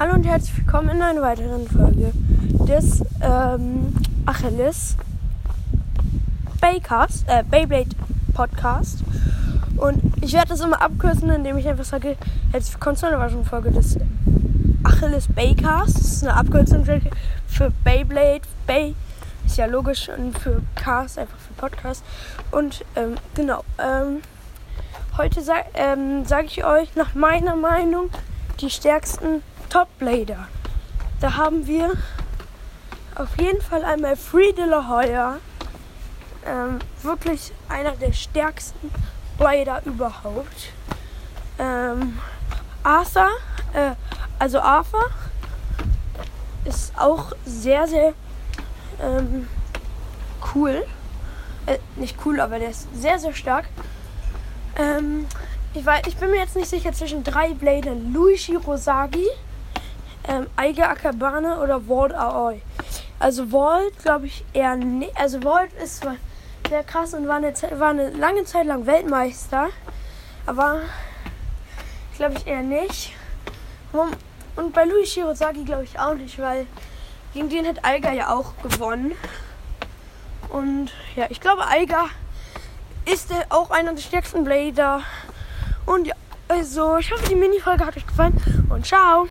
Hallo und herzlich willkommen in einer weiteren Folge des ähm, Achilles Baycast, äh, Beyblade Podcast. Und ich werde das immer abkürzen, indem ich einfach sage, herzlich willkommen zu einer weiteren Folge des Achilles Baycast. Das ist eine Abkürzung für Beyblade. Bay ist ja logisch und für Cast einfach für Podcast. Und ähm, genau, ähm, heute ähm, sage ich euch nach meiner Meinung die stärksten Top Blader. Da haben wir auf jeden Fall einmal Free de la Hoya. Ähm, wirklich einer der stärksten Blader überhaupt. Ähm, Arthur, äh, also Arthur ist auch sehr, sehr ähm, cool. Äh, nicht cool, aber der ist sehr, sehr stark. Ähm, ich, weiß, ich bin mir jetzt nicht sicher zwischen drei Bladern. Luigi Rosagi ähm, Eiger Akabane oder Walt Aoi. Also Walt, glaube ich, eher nicht. Also Walt ist sehr krass und war eine, war eine lange Zeit lang Weltmeister. Aber glaube ich eher nicht. Und bei Luis Shirozaki glaube ich auch nicht, weil gegen den hat Eiger ja auch gewonnen. Und ja, ich glaube, Eiger ist auch einer der stärksten Blader. Und ja, also ich hoffe, die Mini-Folge hat euch gefallen und ciao!